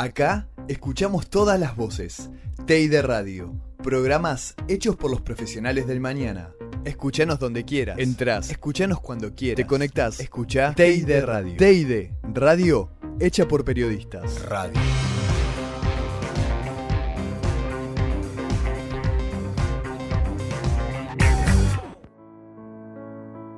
Acá escuchamos todas las voces. TEIDE Radio. Programas hechos por los profesionales del mañana. Escuchanos donde quieras. Entrás. Escuchanos cuando quieras. Te conectás. Escucha TEIDE Radio. TEIDE Radio hecha por periodistas. Radio.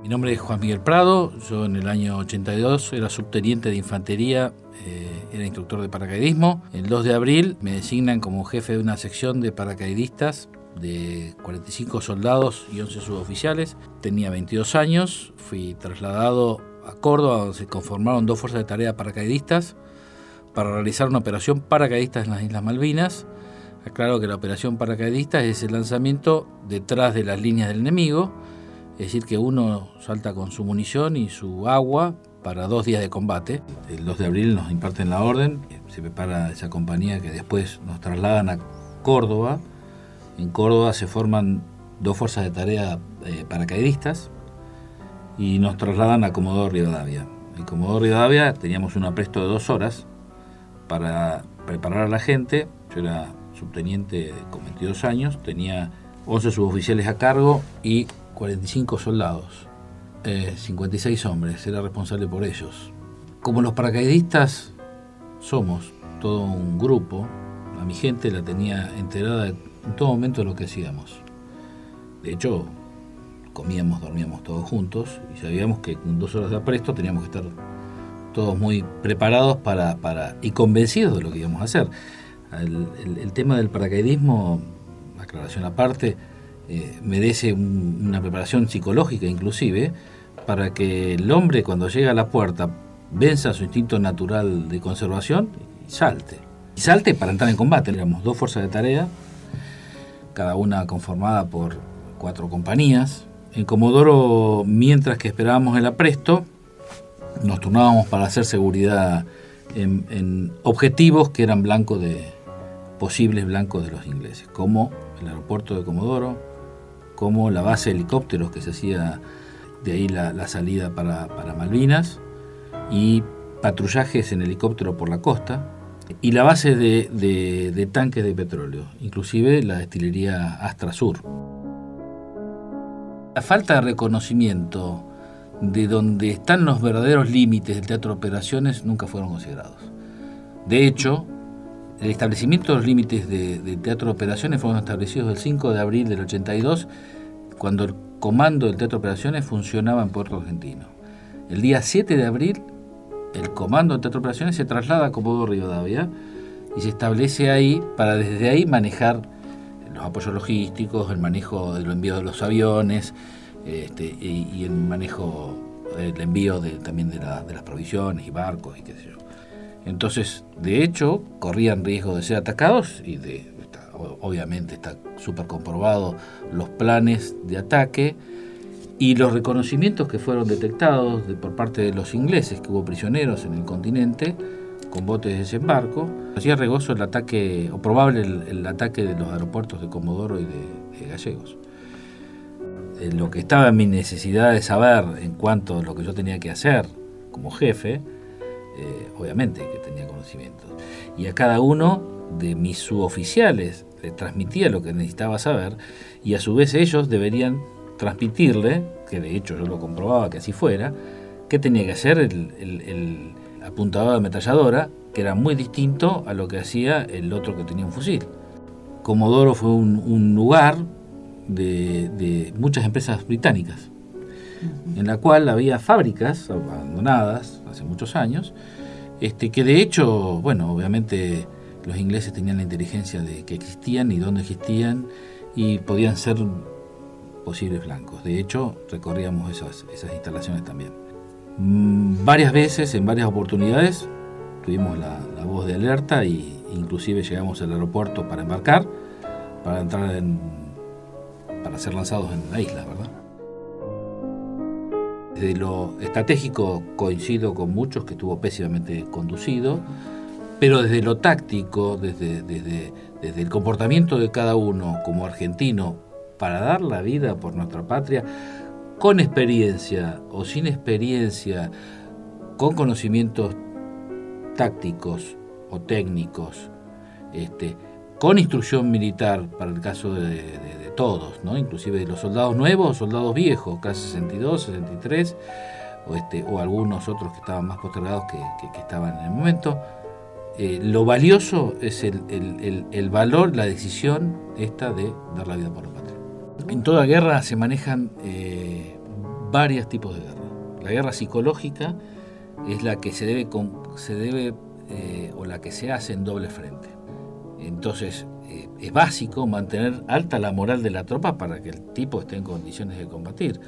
Mi nombre es Juan Miguel Prado, yo en el año 82 era subteniente de infantería, eh, era instructor de paracaidismo. El 2 de abril me designan como jefe de una sección de paracaidistas de 45 soldados y 11 suboficiales. Tenía 22 años, fui trasladado a Córdoba donde se conformaron dos fuerzas de tarea paracaidistas para realizar una operación paracaidistas en las Islas Malvinas. Aclaro que la operación paracaidistas es el lanzamiento detrás de las líneas del enemigo es decir, que uno salta con su munición y su agua para dos días de combate. El 2 de abril nos imparten la orden, se prepara esa compañía que después nos trasladan a Córdoba. En Córdoba se forman dos fuerzas de tarea eh, paracaidistas y nos trasladan a Comodoro Rivadavia. En Comodoro Rivadavia teníamos un apresto de dos horas para preparar a la gente. Yo era subteniente con 22 años, tenía 11 suboficiales a cargo y 45 soldados, 56 eh, hombres, era responsable por ellos. Como los paracaidistas somos todo un grupo, a mi gente la tenía enterada en todo momento de lo que hacíamos. De hecho, comíamos, dormíamos todos juntos y sabíamos que con dos horas de apresto teníamos que estar todos muy preparados para, y convencidos de lo que íbamos a hacer. El, el tema del paracaidismo, aclaración aparte, eh, merece una preparación psicológica inclusive, para que el hombre cuando llega a la puerta venza su instinto natural de conservación y salte. Y salte para entrar en combate. Éramos dos fuerzas de tarea, cada una conformada por cuatro compañías. En Comodoro, mientras que esperábamos el apresto, nos turnábamos para hacer seguridad en, en objetivos que eran blancos de posibles blancos de los ingleses, como el aeropuerto de Comodoro, como la base de helicópteros que se hacía de ahí la, salida para, Malvinas y patrullajes en helicóptero por la costa y la base de, tanques de petróleo, inclusive la destilería Astra Sur. La falta de reconocimiento de donde están los verdaderos límites del teatro de operaciones nunca fueron considerados. De hecho, el establecimiento de los límites de, teatro de operaciones fueron establecidos el 5 de abril del 82, cuando el comando del teatro de operaciones funcionaba en Puerto Argentino. El día 7 de abril, el comando del teatro de operaciones se traslada a Comodoro Rivadavia y se establece ahí para desde ahí manejar los apoyos logísticos, el manejo del envío de los aviones este, y, el manejo, el envío también de las provisiones y barcos y qué sé yo. Entonces, de hecho, corrían riesgo de ser atacados y de, obviamente está súper comprobado los planes de ataque y los reconocimientos que fueron detectados por parte de los ingleses, que hubo prisioneros en el continente con botes de desembarco, hacía regoso el ataque, o probable el, ataque de los aeropuertos de Comodoro y de, Gallegos. Eh, lo que estaba en mi necesidad de saber en cuanto a lo que yo tenía que hacer como jefe, eh, obviamente que tenía conocimientos. Y a cada uno de mis suboficiales le transmitía lo que necesitaba saber y a su vez ellos deberían transmitirle, que de hecho yo lo comprobaba que así fuera, que tenía que hacer el, apuntador de ametralladora, que era muy distinto a lo que hacía el otro que tenía un fusil. Comodoro fue un, lugar de, de muchas empresas británicas, en la cual había fábricas abandonadas, hace muchos años, este, que de hecho, bueno, obviamente los ingleses tenían la inteligencia de que existían y dónde existían y podían ser posibles blancos. De hecho, recorríamos esas, esas instalaciones también. Mm, varias veces, en varias oportunidades, tuvimos la, voz de alerta e inclusive llegamos al aeropuerto para embarcar, para entrar en, para ser lanzados en la isla, ¿verdad? Desde lo estratégico coincido con muchos que estuvo pésimamente conducido, pero desde lo táctico, desde, desde, el comportamiento de cada uno como argentino para dar la vida por nuestra patria, con experiencia o sin experiencia, con conocimientos tácticos o técnicos, este, con instrucción militar para el caso de, todos, ¿no? inclusive de los soldados nuevos, soldados viejos, casi 62, 63, o, este, o algunos otros que estaban más postergados que, estaban en el momento. Eh, lo valioso es el, valor, la decisión esta de dar la vida por la patria. En toda guerra se manejan eh, varios tipos de guerra. La guerra psicológica es la que se debe, se debe eh, o la que se hace en doble frente. Entonces eh, es básico mantener alta la moral de la tropa para que el tipo esté en condiciones de combatir.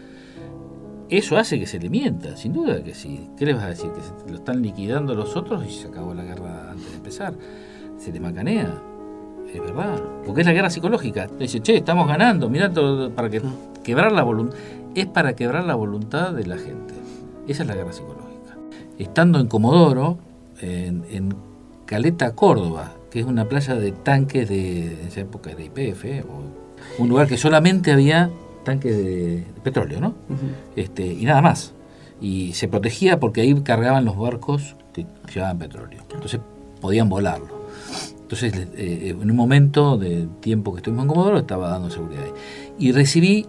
Eso hace que se le mienta, sin duda que sí. ¿Qué les vas a decir? Que se lo están liquidando los otros y se acabó la guerra antes de empezar. Se le macanea. Es verdad. Porque es la guerra psicológica. Dice, che, estamos ganando, mirando para que quebrar la voluntad. Es para quebrar la voluntad de la gente. Esa es la guerra psicológica. Estando en Comodoro, en, Caleta, Córdoba, que es una playa de tanques de, esa época de IPF, o un lugar que solamente había tanques de, petróleo, ¿no? este, y nada más. Y se protegía porque ahí cargaban los barcos que llevaban petróleo. Entonces podían volarlo. Entonces, eh, en un momento de tiempo que estuvimos en Comodoro, estaba dando seguridad ahí. Y recibí,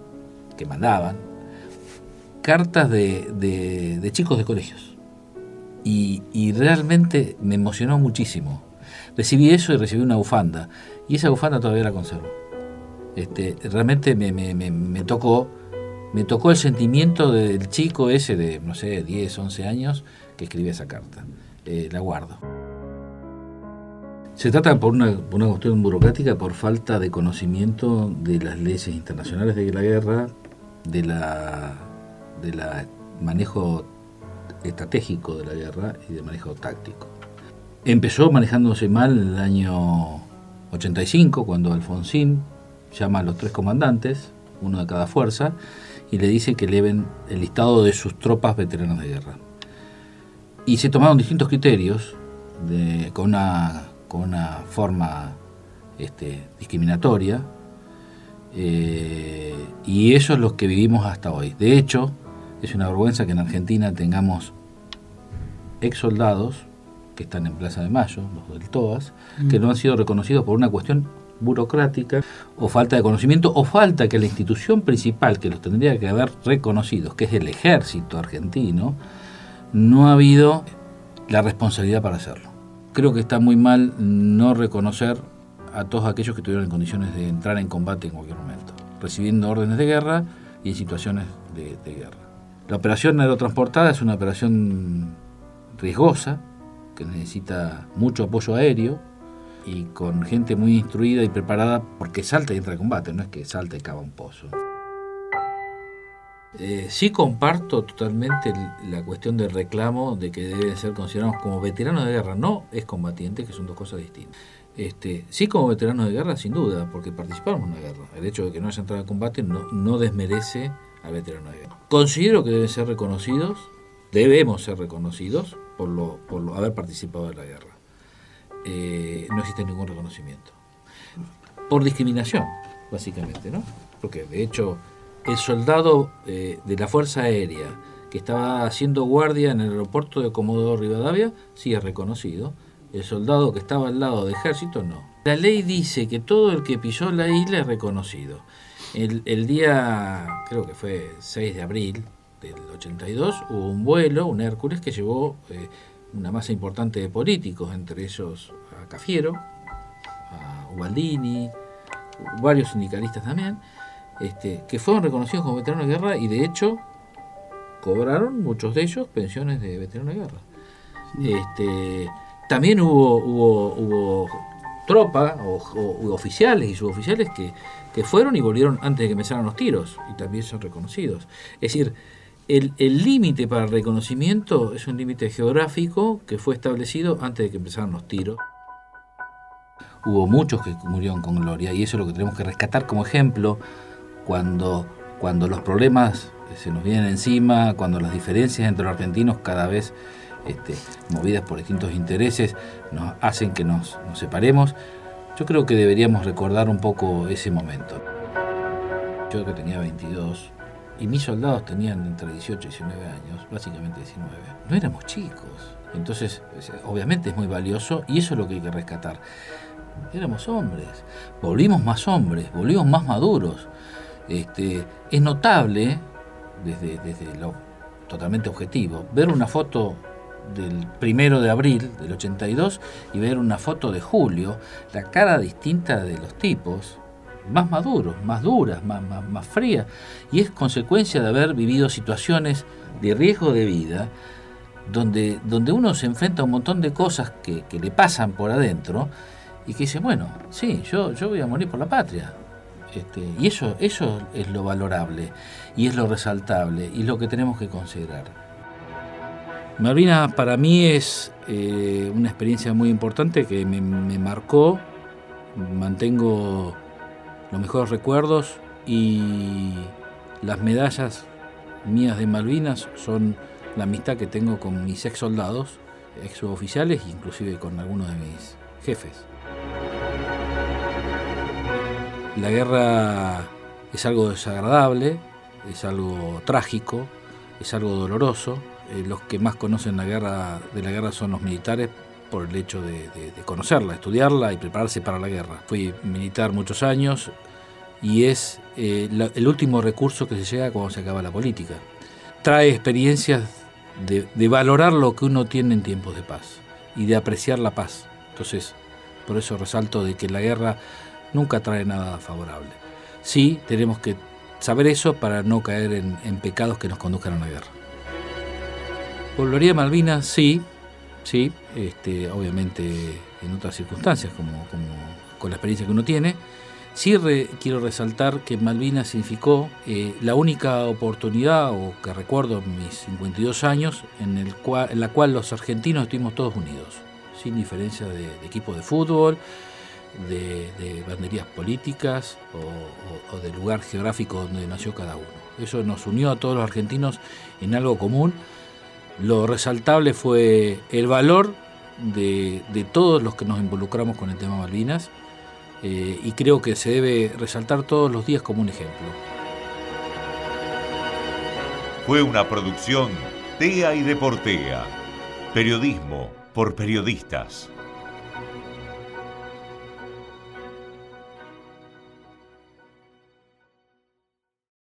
que mandaban, cartas de, de chicos de colegios y, realmente me emocionó muchísimo. Recibí eso y recibí una bufanda, y esa bufanda todavía la conservo. Este, realmente me, me, me, tocó me tocó el sentimiento del chico ese de, no sé, 10, 11 años que escribía esa carta. Eh, la guardo. Se trata por una, una, cuestión burocrática, por falta de conocimiento de las leyes internacionales de la guerra, de la, de la manejo estratégico de la guerra y de manejo táctico. Empezó manejándose mal en el año 85, cuando Alfonsín llama a los tres comandantes, uno de cada fuerza, y le dice que eleven el listado de sus tropas veteranas de guerra. Y se tomaron distintos criterios con, una, con una forma este, discriminatoria, eh, y eso es lo que vivimos hasta hoy. De hecho, es una vergüenza que en Argentina tengamos ex soldados que están en Plaza de Mayo, los del TOAS, mm. que no han sido reconocidos por una cuestión burocrática o falta de conocimiento o falta que la institución principal que los tendría que haber reconocidos, que es el ejército argentino, no ha habido la responsabilidad para hacerlo. Creo que está muy mal no reconocer a todos aquellos que estuvieron en condiciones de entrar en combate en cualquier momento, recibiendo órdenes de guerra y en situaciones de, de guerra. La operación aerotransportada es una operación riesgosa, que necesita mucho apoyo aéreo y con gente muy instruida y preparada porque salta y entra en combate, no es que salta y cava un pozo. Eh, sí comparto totalmente la cuestión del reclamo de que deben ser considerados como veteranos de guerra, no es combatiente, que son dos cosas distintas. Este, sí como veteranos de guerra, sin duda, porque participamos en una guerra. El hecho de que no hayan entrado en combate no, no desmerece al veterano de guerra. Considero que deben ser reconocidos, debemos ser reconocidos por, lo, por lo, haber participado en la guerra. Eh, no existe ningún reconocimiento. Por discriminación, básicamente, ¿no? Porque de hecho el soldado eh, de la Fuerza Aérea que estaba haciendo guardia en el aeropuerto de Comodoro Rivadavia sí es reconocido. El soldado que estaba al lado del ejército no. La ley dice que todo el que pisó la isla es reconocido. El, el día, creo que fue 6 de abril, del 82 hubo un vuelo, un Hércules, que llevó eh, una masa importante de políticos, entre ellos a Cafiero, a Ubaldini, varios sindicalistas también, este, que fueron reconocidos como veteranos de guerra y de hecho cobraron muchos de ellos pensiones de veteranos de guerra. Este, también hubo, hubo, hubo tropa o, oficiales y suboficiales que, que fueron y volvieron antes de que empezaran los tiros y también son reconocidos. Es decir, el límite para el reconocimiento es un límite geográfico que fue establecido antes de que empezaran los tiros. Hubo muchos que murieron con gloria y eso es lo que tenemos que rescatar como ejemplo cuando, cuando los problemas se nos vienen encima, cuando las diferencias entre los argentinos cada vez este, movidas por distintos intereses nos hacen que nos, nos separemos. Yo creo que deberíamos recordar un poco ese momento. Yo que tenía 22, y mis soldados tenían entre 18 y 19 años, básicamente 19. No éramos chicos, Entonces, obviamente es muy valioso y eso es lo que hay que rescatar. Éramos hombres, volvimos más hombres, volvimos más maduros. Este, es notable, desde, desde lo totalmente objetivo, ver una foto del primero de abril del 82 y ver una foto de julio, la cara distinta de los tipos, más maduros, más duras, más, más, frías, y es consecuencia de haber vivido situaciones de riesgo de vida, donde, donde uno se enfrenta a un montón de cosas que, le pasan por adentro, y que dice, bueno, sí, yo, yo voy a morir por la patria. Este, y eso, eso es lo valorable, y es lo resaltable, y lo que tenemos que considerar. Malvinas para mí es eh, una experiencia muy importante que me, marcó, mantengo los mejores recuerdos y las medallas mías de Malvinas son la amistad que tengo con mis ex soldados, ex oficiales inclusive con algunos de mis jefes. La guerra es algo desagradable, es algo trágico, es algo doloroso, eh, los que más conocen la guerra de la guerra son los militares por el hecho de, conocerla, estudiarla y prepararse para la guerra. Fui militar muchos años y es eh, el último recurso que se llega cuando se acaba la política. Trae experiencias de, de valorar lo que uno tiene en tiempos de paz y de apreciar la paz. Entonces, por eso resalto de que la guerra nunca trae nada favorable. Sí, tenemos que saber eso para no caer en pecados que nos conduzcan a la guerra. Volvería a Malvinas, sí, sí, este, obviamente en otras circunstancias, como, con la experiencia que uno tiene. Sí quiero resaltar que Malvinas significó eh, la única oportunidad, o que recuerdo mis 52 años, en, el en la cual los argentinos estuvimos todos unidos, sin diferencia de, equipo de fútbol, de, banderías políticas o, o, del lugar geográfico donde nació cada uno. Eso nos unió a todos los argentinos en algo común lo resaltable fue el valor de, todos los que nos involucramos con el tema Malvinas eh, y creo que se debe resaltar todos los días como un ejemplo. Fue una producción TEA y Deportea. Periodismo por periodistas.